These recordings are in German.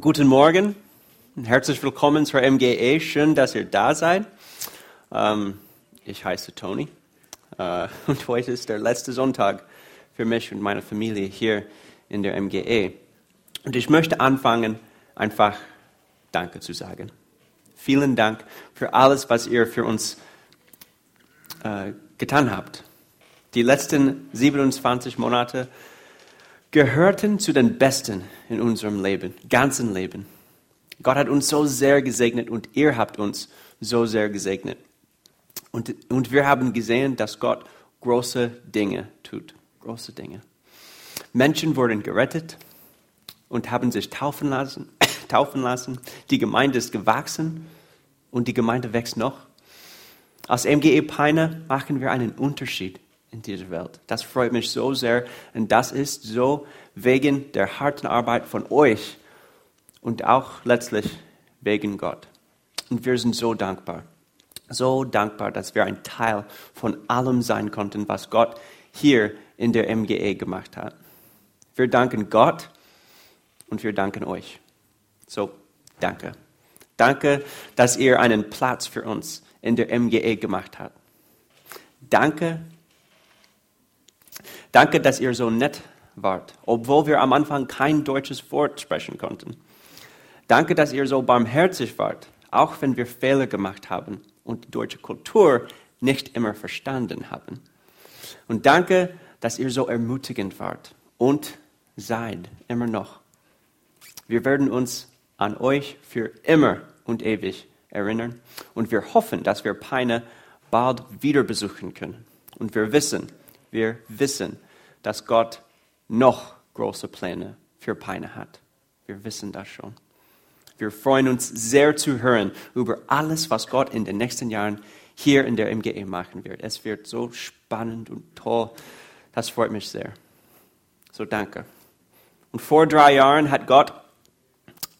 Guten Morgen und herzlich willkommen zur MGE. Schön, dass ihr da seid. Ähm, ich heiße Tony äh, und heute ist der letzte Sonntag für mich und meine Familie hier in der MGE. Und ich möchte anfangen, einfach Danke zu sagen. Vielen Dank für alles, was ihr für uns äh, getan habt. Die letzten 27 Monate gehörten zu den Besten in unserem Leben, ganzen Leben. Gott hat uns so sehr gesegnet und ihr habt uns so sehr gesegnet. Und, und wir haben gesehen, dass Gott große Dinge tut. Große Dinge. Menschen wurden gerettet und haben sich taufen lassen. taufen lassen. Die Gemeinde ist gewachsen und die Gemeinde wächst noch. Als MGE Peine machen wir einen Unterschied in dieser Welt. Das freut mich so sehr und das ist so wegen der harten Arbeit von euch und auch letztlich wegen Gott. Und wir sind so dankbar, so dankbar, dass wir ein Teil von allem sein konnten, was Gott hier in der MGE gemacht hat. Wir danken Gott und wir danken euch. So, danke. Danke, dass ihr einen Platz für uns in der MGE gemacht habt. Danke, Danke, dass ihr so nett wart, obwohl wir am Anfang kein deutsches Wort sprechen konnten. Danke, dass ihr so barmherzig wart, auch wenn wir Fehler gemacht haben und die deutsche Kultur nicht immer verstanden haben. Und danke, dass ihr so ermutigend wart und seid immer noch. Wir werden uns an euch für immer und ewig erinnern und wir hoffen, dass wir Peine bald wieder besuchen können. Und wir wissen, wir wissen, dass Gott noch große Pläne für Peine hat. Wir wissen das schon. Wir freuen uns sehr zu hören über alles, was Gott in den nächsten Jahren hier in der MGE machen wird. Es wird so spannend und toll. Das freut mich sehr. So danke. Und vor drei Jahren hat Gott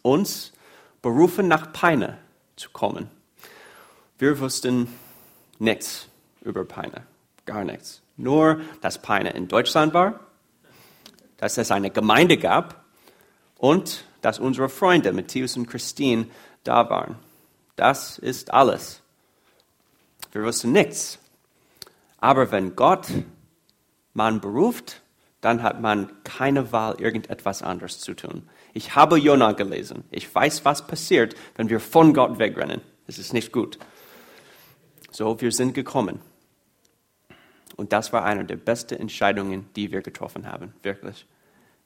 uns berufen, nach Peine zu kommen. Wir wussten nichts über Peine, gar nichts nur, dass Peine in Deutschland war, dass es eine Gemeinde gab und dass unsere Freunde Matthias und Christine da waren. Das ist alles. Wir wussten nichts. Aber wenn Gott man beruft, dann hat man keine Wahl, irgendetwas anderes zu tun. Ich habe Jonah gelesen. Ich weiß, was passiert, wenn wir von Gott wegrennen. Es ist nicht gut. So, wir sind gekommen. Und das war eine der besten Entscheidungen, die wir getroffen haben, wirklich.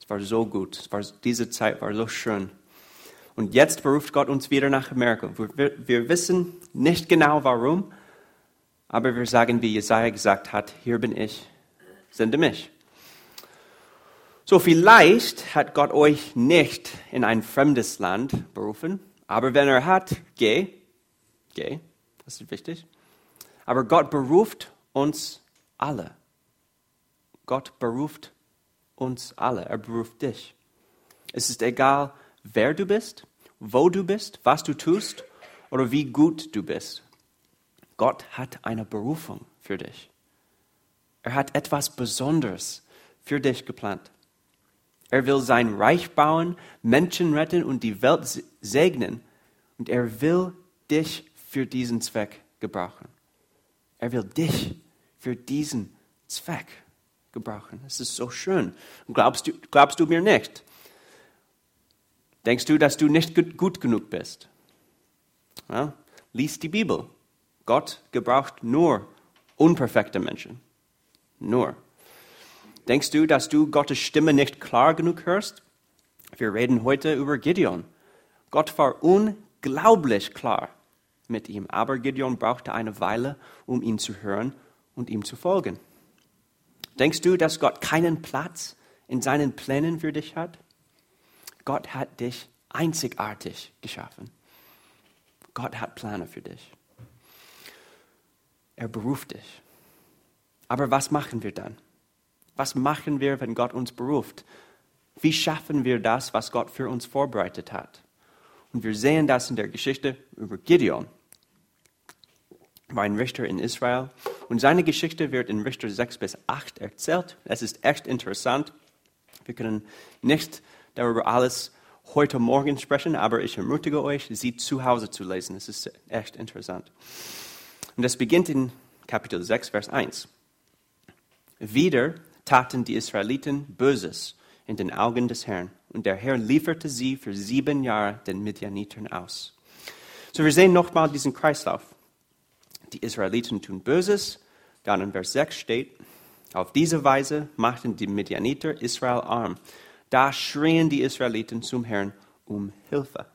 Es war so gut, es war, diese Zeit war so schön. Und jetzt beruft Gott uns wieder nach Amerika. Wir, wir wissen nicht genau warum, aber wir sagen, wie Jesaja gesagt hat: Hier bin ich, sende mich. So, vielleicht hat Gott euch nicht in ein fremdes Land berufen, aber wenn er hat, geh, geh, das ist wichtig. Aber Gott beruft uns alle. Gott beruft uns alle. Er beruft dich. Es ist egal, wer du bist, wo du bist, was du tust oder wie gut du bist. Gott hat eine Berufung für dich. Er hat etwas Besonderes für dich geplant. Er will sein Reich bauen, Menschen retten und die Welt segnen. Und er will dich für diesen Zweck gebrauchen. Er will dich für diesen Zweck gebrauchen. Es ist so schön. Glaubst du, glaubst du mir nicht? Denkst du, dass du nicht gut genug bist? Ja, lies die Bibel. Gott gebraucht nur unperfekte Menschen. Nur. Denkst du, dass du Gottes Stimme nicht klar genug hörst? Wir reden heute über Gideon. Gott war unglaublich klar mit ihm, aber Gideon brauchte eine Weile, um ihn zu hören und ihm zu folgen. Denkst du, dass Gott keinen Platz in seinen Plänen für dich hat? Gott hat dich einzigartig geschaffen. Gott hat Pläne für dich. Er beruft dich. Aber was machen wir dann? Was machen wir, wenn Gott uns beruft? Wie schaffen wir das, was Gott für uns vorbereitet hat? Und wir sehen das in der Geschichte über Gideon war ein Richter in Israel und seine Geschichte wird in Richter 6 bis 8 erzählt. Es ist echt interessant. Wir können nicht darüber alles heute Morgen sprechen, aber ich ermutige euch, sie zu Hause zu lesen. Es ist echt interessant. Und das beginnt in Kapitel 6, Vers 1. Wieder taten die Israeliten Böses in den Augen des Herrn, und der Herr lieferte sie für sieben Jahre den Midianitern aus. So, wir sehen nochmal diesen Kreislauf. Die Israeliten tun Böses, dann in Vers 6 steht, auf diese Weise machten die Midianiter Israel arm. Da schrien die Israeliten zum Herrn um Hilfe.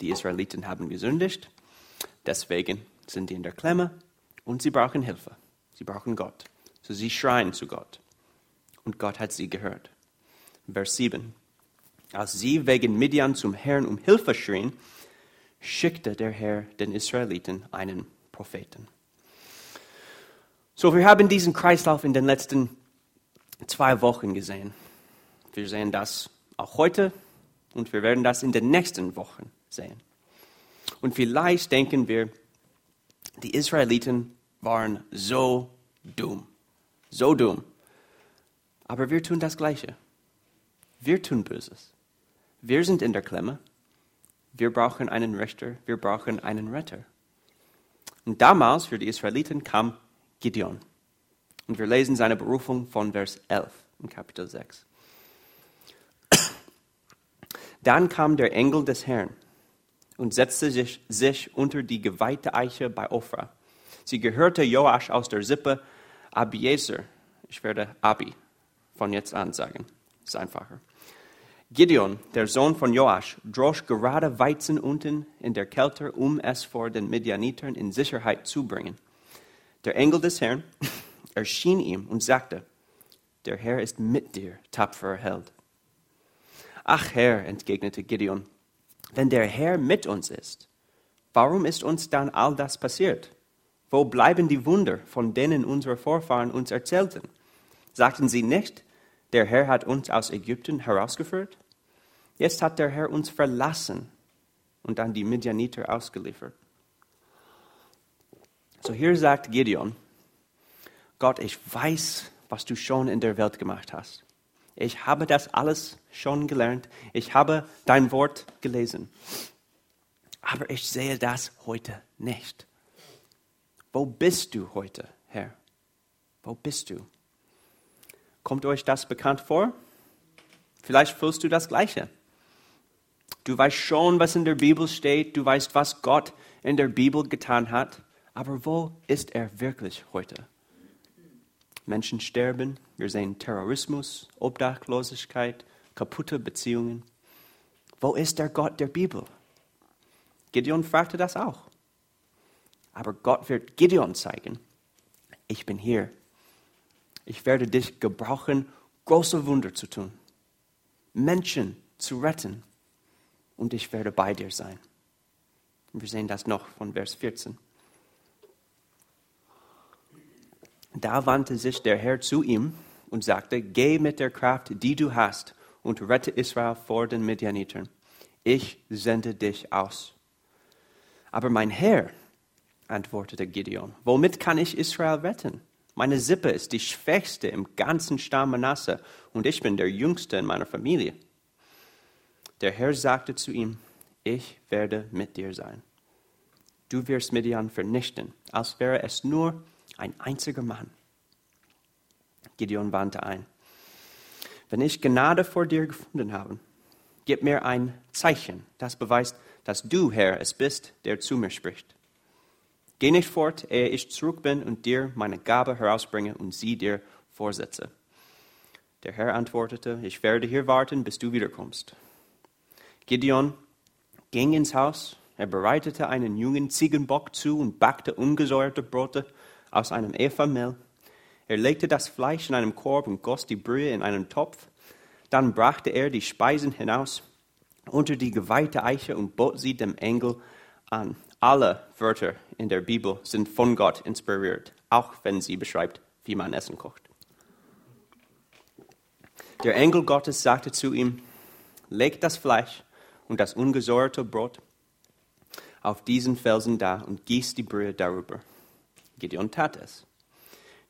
Die Israeliten haben gesündigt, deswegen sind die in der Klemme und sie brauchen Hilfe. Sie brauchen Gott. So sie schreien zu Gott. Und Gott hat sie gehört. Vers 7. Als sie wegen Midian zum Herrn um Hilfe schrien, schickte der Herr den Israeliten einen Propheten. So, wir haben diesen Kreislauf in den letzten zwei Wochen gesehen. Wir sehen das auch heute und wir werden das in den nächsten Wochen sehen. Und vielleicht denken wir, die Israeliten waren so dumm, so dumm. Aber wir tun das Gleiche. Wir tun Böses. Wir sind in der Klemme. Wir brauchen einen Richter. Wir brauchen einen Retter. Und damals für die Israeliten kam Gideon. Und wir lesen seine Berufung von Vers 11 in Kapitel 6. Dann kam der Engel des Herrn und setzte sich, sich unter die geweihte Eiche bei Ophrah. Sie gehörte Joasch aus der Sippe Abiezer. Ich werde Abi von jetzt an sagen. Ist einfacher. Gideon, der Sohn von Joasch, drosch gerade Weizen unten in der Kälte, um es vor den Midianitern in Sicherheit zu bringen. Der Engel des Herrn erschien ihm und sagte, der Herr ist mit dir, tapferer Held. Ach Herr, entgegnete Gideon, wenn der Herr mit uns ist, warum ist uns dann all das passiert? Wo bleiben die Wunder, von denen unsere Vorfahren uns erzählten? Sagten sie nicht, der Herr hat uns aus Ägypten herausgeführt? Jetzt hat der Herr uns verlassen und an die Midianiter ausgeliefert. So hier sagt Gideon, Gott, ich weiß, was du schon in der Welt gemacht hast. Ich habe das alles schon gelernt. Ich habe dein Wort gelesen. Aber ich sehe das heute nicht. Wo bist du heute, Herr? Wo bist du? Kommt euch das bekannt vor? Vielleicht fühlst du das Gleiche. Du weißt schon, was in der Bibel steht. Du weißt, was Gott in der Bibel getan hat. Aber wo ist er wirklich heute? Menschen sterben, wir sehen Terrorismus, Obdachlosigkeit, kaputte Beziehungen. Wo ist der Gott der Bibel? Gideon fragte das auch. Aber Gott wird Gideon zeigen, ich bin hier. Ich werde dich gebrauchen, große Wunder zu tun, Menschen zu retten und ich werde bei dir sein. wir sehen das noch von Vers 14. Da wandte sich der Herr zu ihm und sagte, geh mit der Kraft, die du hast, und rette Israel vor den Midianitern. Ich sende dich aus. Aber mein Herr, antwortete Gideon, womit kann ich Israel retten? Meine Sippe ist die schwächste im ganzen Stamm Manasse und ich bin der Jüngste in meiner Familie. Der Herr sagte zu ihm, ich werde mit dir sein. Du wirst Midian vernichten, als wäre es nur ein einziger Mann. Gideon wandte ein. Wenn ich Gnade vor dir gefunden habe, gib mir ein Zeichen, das beweist, dass du, Herr, es bist, der zu mir spricht. Geh nicht fort, ehe ich zurück bin und dir meine Gabe herausbringe und sie dir vorsetze. Der Herr antwortete, ich werde hier warten, bis du wiederkommst. Gideon ging ins Haus, er bereitete einen jungen Ziegenbock zu und backte ungesäuerte Brote aus einem Eva-Mehl. Er legte das Fleisch in einem Korb und goss die Brühe in einen Topf. Dann brachte er die Speisen hinaus unter die geweihte Eiche und bot sie dem Engel an. Alle Wörter in der Bibel sind von Gott inspiriert, auch wenn sie beschreibt, wie man Essen kocht. Der Engel Gottes sagte zu ihm, leg das Fleisch und das ungesäuerte Brot auf diesen Felsen da und gieß die Brühe darüber. Gideon tat es.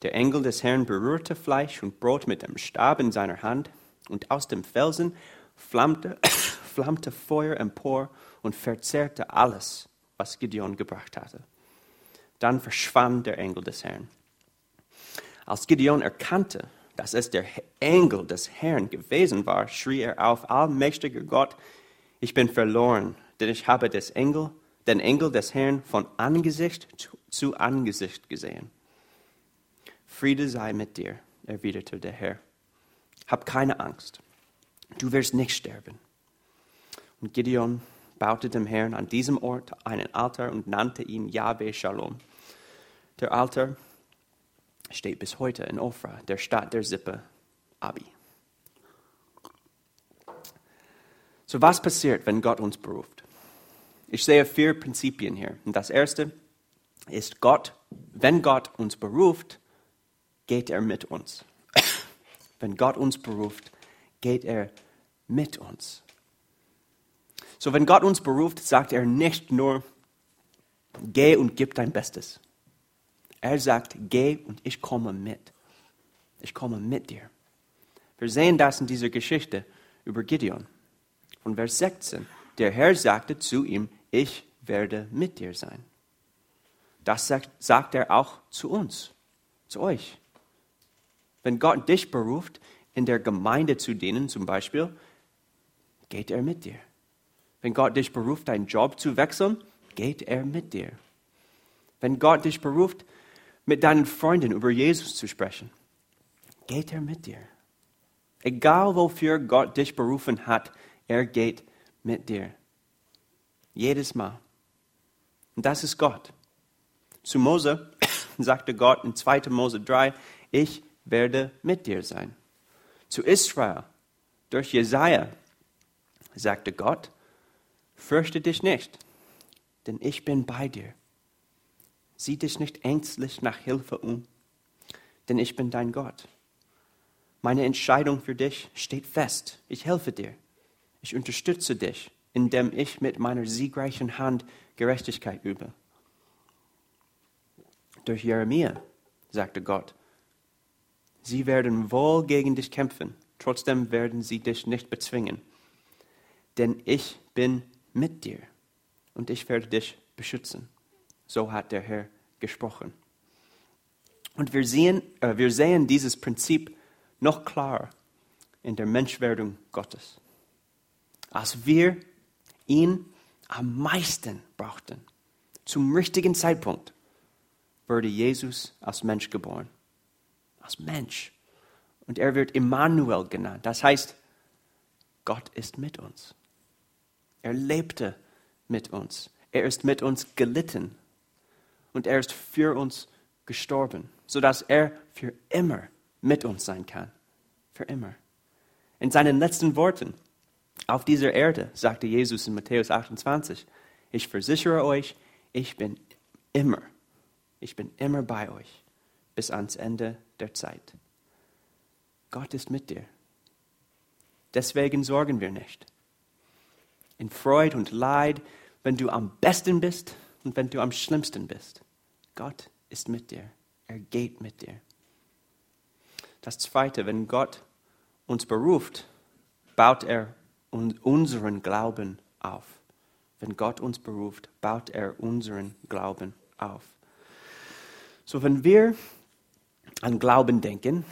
Der Engel des Herrn berührte Fleisch und Brot mit dem Stab in seiner Hand, und aus dem Felsen flammte, flammte Feuer empor und verzehrte alles, was Gideon gebracht hatte. Dann verschwand der Engel des Herrn. Als Gideon erkannte, dass es der Engel des Herrn gewesen war, schrie er auf, allmächtiger Gott, ich bin verloren, denn ich habe des Engel, den Engel des Herrn von Angesicht zu Angesicht gesehen. Friede sei mit dir, erwiderte der Herr. Hab keine Angst, du wirst nicht sterben. Und Gideon baute dem Herrn an diesem Ort einen Altar und nannte ihn Yahweh Shalom. Der Altar steht bis heute in Ofra, der Stadt der Sippe Abi. So was passiert, wenn Gott uns beruft? Ich sehe vier Prinzipien hier. Und das erste ist Gott, wenn Gott uns beruft, geht er mit uns. wenn Gott uns beruft, geht er mit uns. So, wenn Gott uns beruft, sagt er nicht nur, geh und gib dein Bestes. Er sagt, geh und ich komme mit. Ich komme mit dir. Wir sehen das in dieser Geschichte über Gideon. Von Vers 16. Der Herr sagte zu ihm, ich werde mit dir sein. Das sagt, sagt er auch zu uns, zu euch. Wenn Gott dich beruft, in der Gemeinde zu dienen zum Beispiel, geht er mit dir. Wenn Gott dich beruft, deinen Job zu wechseln, geht er mit dir. Wenn Gott dich beruft, mit deinen Freunden über Jesus zu sprechen, geht er mit dir. Egal wofür Gott dich berufen hat, er geht mit dir. Jedes Mal. Und das ist Gott. Zu Mose sagte Gott in 2. Mose 3, ich werde mit dir sein. Zu Israel durch Jesaja sagte Gott, fürchte dich nicht, denn ich bin bei dir. Sieh dich nicht ängstlich nach Hilfe um, denn ich bin dein Gott. Meine Entscheidung für dich steht fest. Ich helfe dir. Ich unterstütze dich, indem ich mit meiner siegreichen Hand Gerechtigkeit übe. Durch Jeremia sagte Gott, sie werden wohl gegen dich kämpfen, trotzdem werden sie dich nicht bezwingen. Denn ich bin mit dir und ich werde dich beschützen. So hat der Herr gesprochen. Und wir sehen, äh, wir sehen dieses Prinzip noch klarer in der Menschwerdung Gottes. Als wir ihn am meisten brauchten, zum richtigen Zeitpunkt, wurde Jesus als Mensch geboren. Als Mensch. Und er wird Immanuel genannt. Das heißt, Gott ist mit uns. Er lebte mit uns. Er ist mit uns gelitten und er ist für uns gestorben, sodass er für immer mit uns sein kann. Für immer. In seinen letzten Worten auf dieser Erde sagte Jesus in Matthäus 28, ich versichere euch, ich bin immer, ich bin immer bei euch bis ans Ende der Zeit. Gott ist mit dir. Deswegen sorgen wir nicht. In Freud und Leid, wenn du am besten bist, und wenn du am schlimmsten bist. Gott ist mit dir. Er geht mit dir. Das Zweite, wenn Gott uns beruft, baut er unseren Glauben auf. Wenn Gott uns beruft, baut er unseren Glauben auf. So, wenn wir an Glauben denken,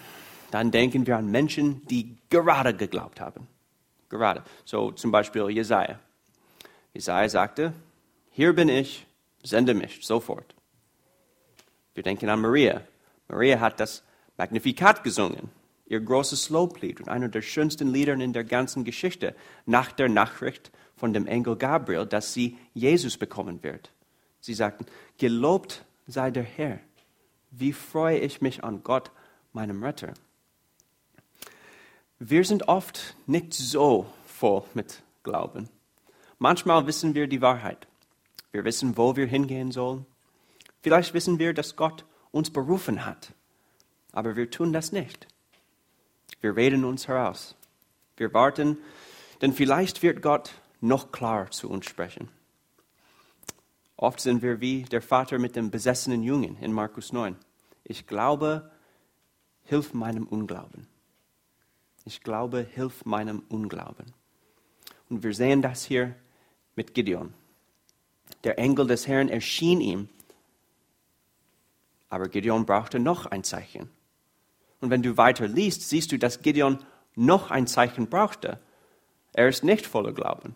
dann denken wir an Menschen, die gerade geglaubt haben. Gerade. So zum Beispiel Jesaja. Jesaja sagte: Hier bin ich, sende mich sofort. Wir denken an Maria. Maria hat das Magnificat gesungen, ihr großes Loblied und einer der schönsten Lieder in der ganzen Geschichte, nach der Nachricht von dem Engel Gabriel, dass sie Jesus bekommen wird. Sie sagten, gelobt sei der Herr. Wie freue ich mich an Gott, meinem Retter. Wir sind oft nicht so voll mit Glauben. Manchmal wissen wir die Wahrheit. Wir wissen, wo wir hingehen sollen. Vielleicht wissen wir, dass Gott uns berufen hat, aber wir tun das nicht. Wir reden uns heraus. Wir warten, denn vielleicht wird Gott noch klarer zu uns sprechen. Oft sind wir wie der Vater mit dem besessenen Jungen in Markus 9. Ich glaube, hilf meinem Unglauben. Ich glaube, hilf meinem Unglauben. Und wir sehen das hier mit Gideon. Der Engel des Herrn erschien ihm, aber Gideon brauchte noch ein Zeichen. Und wenn du weiter liest, siehst du, dass Gideon noch ein Zeichen brauchte. Er ist nicht voller Glauben.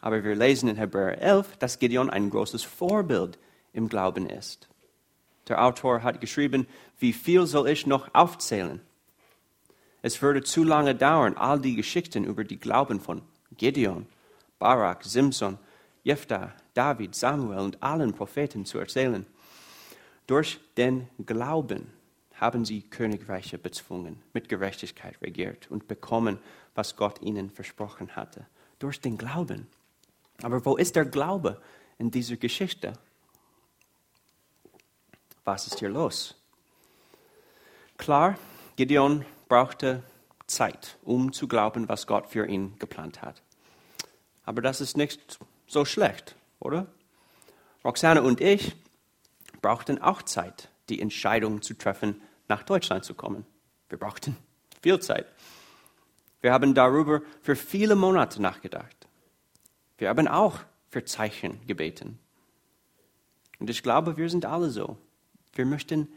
Aber wir lesen in Hebräer 11, dass Gideon ein großes Vorbild im Glauben ist. Der Autor hat geschrieben, wie viel soll ich noch aufzählen? Es würde zu lange dauern, all die Geschichten über die Glauben von Gideon, Barak, Simson, Jephthah, David, Samuel und allen Propheten zu erzählen. Durch den Glauben haben sie Königreiche bezwungen, mit Gerechtigkeit regiert und bekommen, was Gott ihnen versprochen hatte. Durch den Glauben. Aber wo ist der Glaube in dieser Geschichte? Was ist hier los? Klar, Gideon brauchte Zeit, um zu glauben, was Gott für ihn geplant hat. Aber das ist nicht so schlecht, oder? Roxane und ich brauchten auch Zeit, die Entscheidung zu treffen, nach Deutschland zu kommen. Wir brauchten viel Zeit. Wir haben darüber für viele Monate nachgedacht. Wir haben auch für Zeichen gebeten. Und ich glaube, wir sind alle so. Wir möchten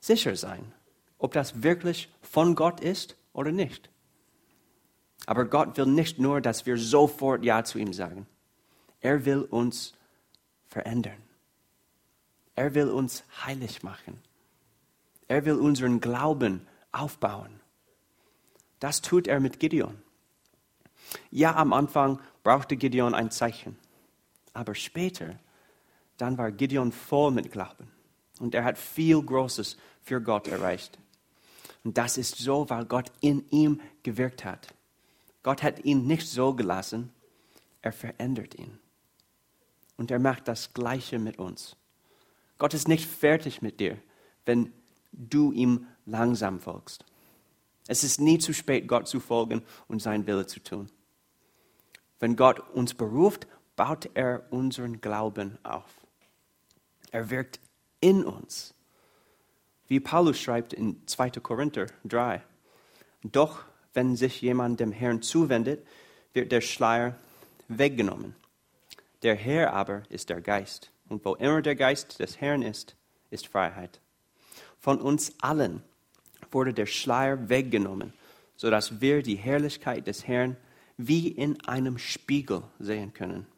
sicher sein, ob das wirklich von Gott ist oder nicht. Aber Gott will nicht nur, dass wir sofort Ja zu ihm sagen. Er will uns verändern. Er will uns heilig machen. Er will unseren Glauben aufbauen. Das tut er mit Gideon. Ja, am Anfang brauchte Gideon ein Zeichen. Aber später, dann war Gideon voll mit Glauben. Und er hat viel Großes für Gott erreicht. Und das ist so, weil Gott in ihm gewirkt hat. Gott hat ihn nicht so gelassen, er verändert ihn. Und er macht das Gleiche mit uns. Gott ist nicht fertig mit dir, wenn du ihm langsam folgst. Es ist nie zu spät, Gott zu folgen und sein Wille zu tun. Wenn Gott uns beruft, baut er unseren Glauben auf. Er wirkt in uns. Wie Paulus schreibt in 2. Korinther 3. Doch wenn sich jemand dem Herrn zuwendet, wird der Schleier weggenommen. Der Herr aber ist der Geist. Und wo immer der Geist des Herrn ist, ist Freiheit. Von uns allen wurde der Schleier weggenommen, sodass wir die Herrlichkeit des Herrn wie in einem Spiegel sehen können.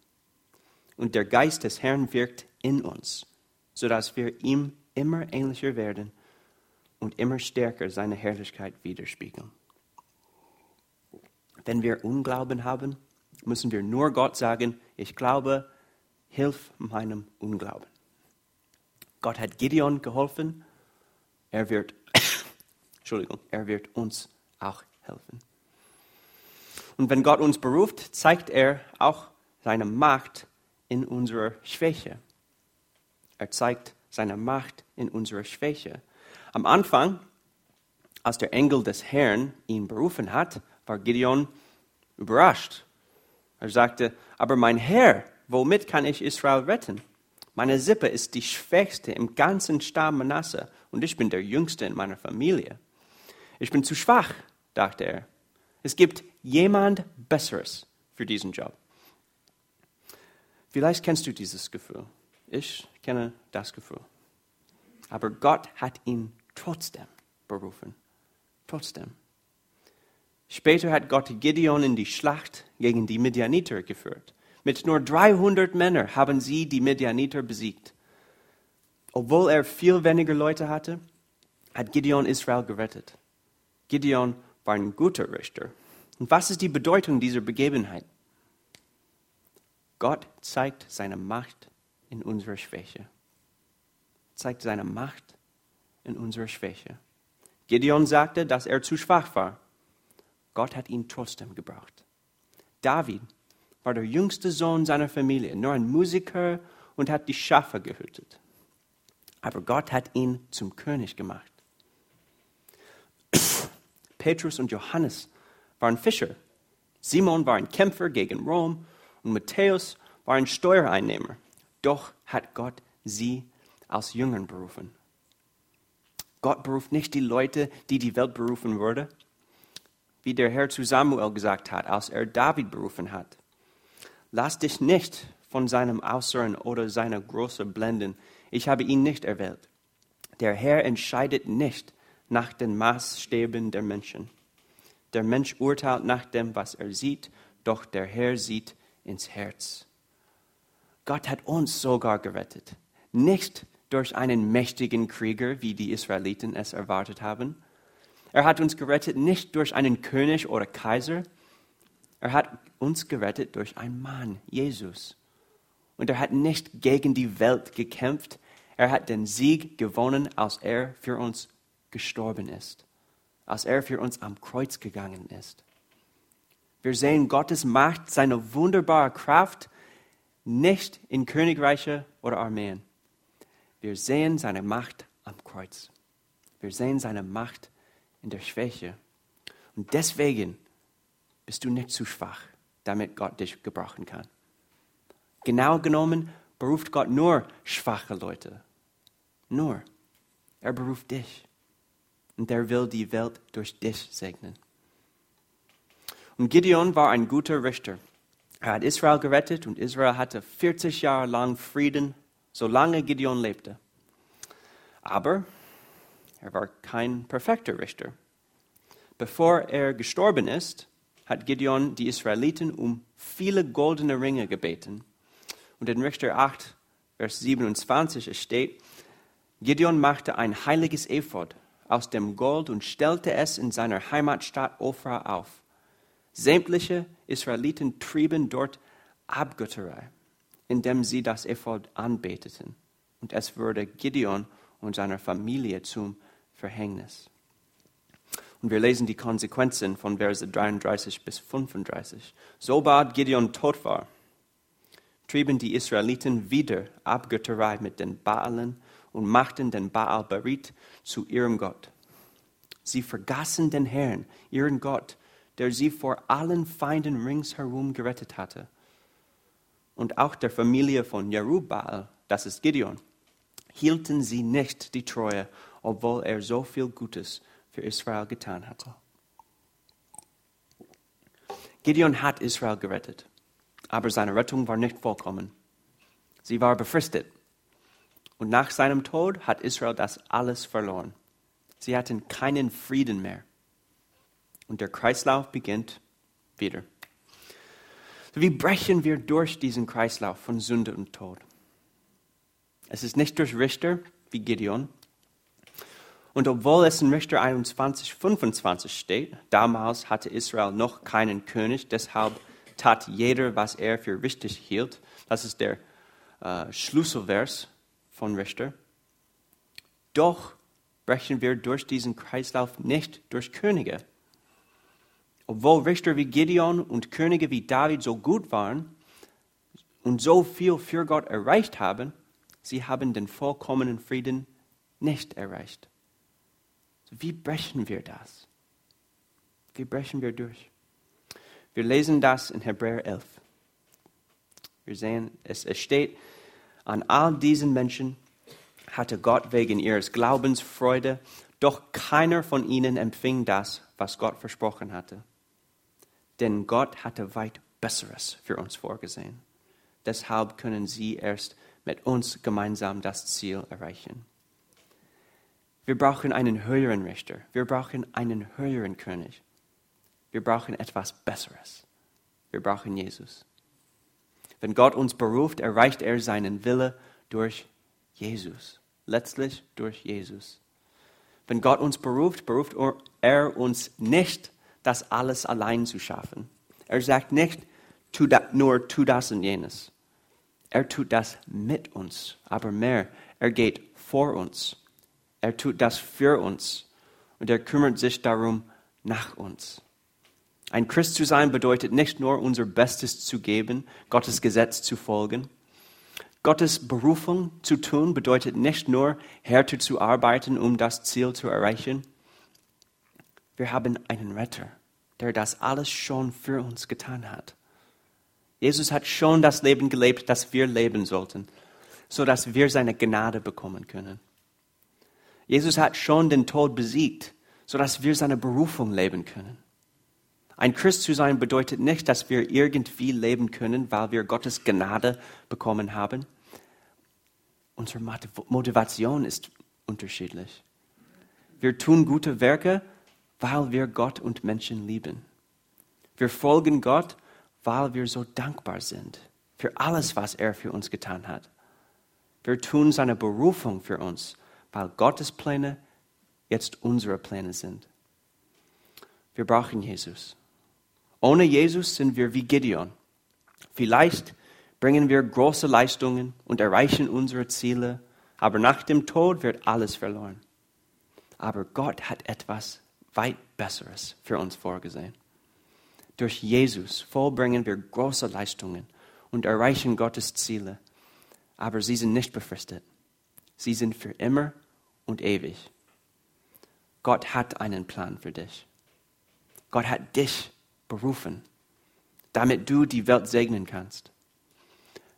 Und der Geist des Herrn wirkt in uns, sodass wir ihm immer ähnlicher werden und immer stärker seine Herrlichkeit widerspiegeln. Wenn wir Unglauben haben, müssen wir nur Gott sagen, ich glaube, hilf meinem Unglauben. Gott hat Gideon geholfen, er wird, Entschuldigung, er wird uns auch helfen. Und wenn Gott uns beruft, zeigt er auch seine Macht in unserer Schwäche. Er zeigt seine Macht in unserer Schwäche. Am Anfang, als der Engel des Herrn ihn berufen hat, war Gideon überrascht. Er sagte, aber mein Herr, womit kann ich Israel retten? Meine Sippe ist die schwächste im ganzen Stamm Manasse und ich bin der Jüngste in meiner Familie. Ich bin zu schwach, dachte er. Es gibt jemand Besseres für diesen Job. Vielleicht kennst du dieses Gefühl. Ich kenne das Gefühl. Aber Gott hat ihn trotzdem berufen. Trotzdem. Später hat Gott Gideon in die Schlacht gegen die Midianiter geführt. Mit nur 300 Männern haben sie die Midianiter besiegt. Obwohl er viel weniger Leute hatte, hat Gideon Israel gerettet. Gideon war ein guter Richter. Und was ist die Bedeutung dieser Begebenheit? Gott zeigt seine Macht in unserer Schwäche. Zeigt seine Macht in unserer Schwäche. Gideon sagte, dass er zu schwach war. Gott hat ihn trotzdem gebraucht. David war der jüngste Sohn seiner Familie, nur ein Musiker und hat die Schafe gehütet. Aber Gott hat ihn zum König gemacht. Petrus und Johannes waren Fischer. Simon war ein Kämpfer gegen Rom und Matthäus war ein Steuereinnehmer. Doch hat Gott sie als Jüngern berufen. Gott beruft nicht die Leute, die die Welt berufen würde. wie der Herr zu Samuel gesagt hat, als er David berufen hat. Lass dich nicht von seinem Äußeren oder seiner Größe blenden. Ich habe ihn nicht erwählt. Der Herr entscheidet nicht nach den Maßstäben der Menschen. Der Mensch urteilt nach dem, was er sieht, doch der Herr sieht ins Herz. Gott hat uns sogar gerettet. Nicht durch einen mächtigen Krieger, wie die Israeliten es erwartet haben. Er hat uns gerettet nicht durch einen König oder Kaiser. Er hat uns gerettet durch einen Mann, Jesus. Und er hat nicht gegen die Welt gekämpft. Er hat den Sieg gewonnen, als er für uns gestorben ist, als er für uns am Kreuz gegangen ist. Wir sehen Gottes Macht, seine wunderbare Kraft nicht in Königreiche oder Armeen. Wir sehen seine Macht am Kreuz. Wir sehen seine Macht in der Schwäche. Und deswegen bist du nicht zu schwach, damit Gott dich gebrauchen kann. Genau genommen beruft Gott nur schwache Leute. Nur. Er beruft dich. Und er will die Welt durch dich segnen. Und Gideon war ein guter Richter. Er hat Israel gerettet und Israel hatte 40 Jahre lang Frieden, solange Gideon lebte. Aber er war kein perfekter Richter. Bevor er gestorben ist, hat Gideon die Israeliten um viele goldene Ringe gebeten. Und in Richter 8, Vers 27 steht, Gideon machte ein heiliges Ephod aus dem Gold und stellte es in seiner Heimatstadt Ophrah auf. Sämtliche Israeliten trieben dort Abgötterei, indem sie das Ephod anbeteten. Und es wurde Gideon und seiner Familie zum Verhängnis. Und wir lesen die Konsequenzen von Verse 33 bis 35. Sobald Gideon tot war, trieben die Israeliten wieder Abgötterei mit den Baalen und machten den Baal Berit zu ihrem Gott. Sie vergaßen den Herrn, ihren Gott, der sie vor allen Feinden ringsherum gerettet hatte. Und auch der Familie von Jerubbaal, das ist Gideon, hielten sie nicht die Treue, obwohl er so viel Gutes für Israel getan hatte. Gideon hat Israel gerettet, aber seine Rettung war nicht vollkommen. Sie war befristet. Und nach seinem Tod hat Israel das alles verloren. Sie hatten keinen Frieden mehr. Und der Kreislauf beginnt wieder. Wie brechen wir durch diesen Kreislauf von Sünde und Tod? Es ist nicht durch Richter wie Gideon. Und obwohl es in Richter 21, 25 steht, damals hatte Israel noch keinen König, deshalb tat jeder, was er für richtig hielt. Das ist der äh, Schlüsselvers von Richter. Doch brechen wir durch diesen Kreislauf nicht durch Könige. Obwohl Richter wie Gideon und Könige wie David so gut waren und so viel für Gott erreicht haben, sie haben den vollkommenen Frieden nicht erreicht. Wie brechen wir das? Wie brechen wir durch? Wir lesen das in Hebräer 11. Wir sehen, es, steht, an all diesen Menschen hatte Gott wegen ihres Glaubens Freude, doch keiner von ihnen empfing das, was Gott versprochen hatte. Denn Gott hatte weit Besseres für uns vorgesehen. Deshalb können sie erst mit uns gemeinsam das Ziel erreichen. Wir brauchen einen höheren Richter. Wir brauchen einen höheren König. Wir brauchen etwas Besseres. Wir brauchen Jesus. Wenn Gott uns beruft, erreicht er seinen Wille durch Jesus. Letztlich durch Jesus. Wenn Gott uns beruft, beruft er uns nicht, das alles allein zu schaffen. Er sagt nicht, tu da, nur tu das und jenes. Er tut das mit uns, aber mehr, er geht vor uns. Er tut das für uns und er kümmert sich darum nach uns. Ein Christ zu sein bedeutet nicht nur unser Bestes zu geben, Gottes Gesetz zu folgen. Gottes Berufung zu tun bedeutet nicht nur härter zu arbeiten, um das Ziel zu erreichen. Wir haben einen Retter, der das alles schon für uns getan hat. Jesus hat schon das Leben gelebt, das wir leben sollten, so dass wir seine Gnade bekommen können. Jesus hat schon den Tod besiegt, so dass wir seine Berufung leben können. Ein Christ zu sein bedeutet nicht, dass wir irgendwie leben können, weil wir Gottes Gnade bekommen haben. Unsere Motivation ist unterschiedlich. Wir tun gute Werke, weil wir Gott und Menschen lieben. Wir folgen Gott, weil wir so dankbar sind für alles, was er für uns getan hat. Wir tun seine Berufung für uns, weil Gottes Pläne jetzt unsere Pläne sind. Wir brauchen Jesus. Ohne Jesus sind wir wie Gideon. Vielleicht bringen wir große Leistungen und erreichen unsere Ziele, aber nach dem Tod wird alles verloren. Aber Gott hat etwas weit Besseres für uns vorgesehen. Durch Jesus vollbringen wir große Leistungen und erreichen Gottes Ziele, aber sie sind nicht befristet. Sie sind für immer und ewig. Gott hat einen Plan für dich. Gott hat dich berufen, damit du die Welt segnen kannst.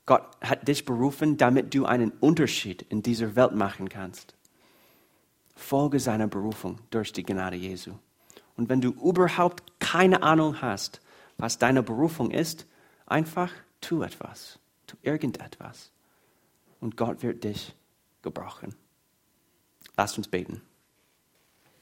Gott hat dich berufen, damit du einen Unterschied in dieser Welt machen kannst. Folge seiner Berufung durch die Gnade Jesu. Und wenn du überhaupt keine Ahnung hast, was deine Berufung ist, einfach tu etwas, tu irgendetwas. Und Gott wird dich gebrauchen. Lasst uns beten.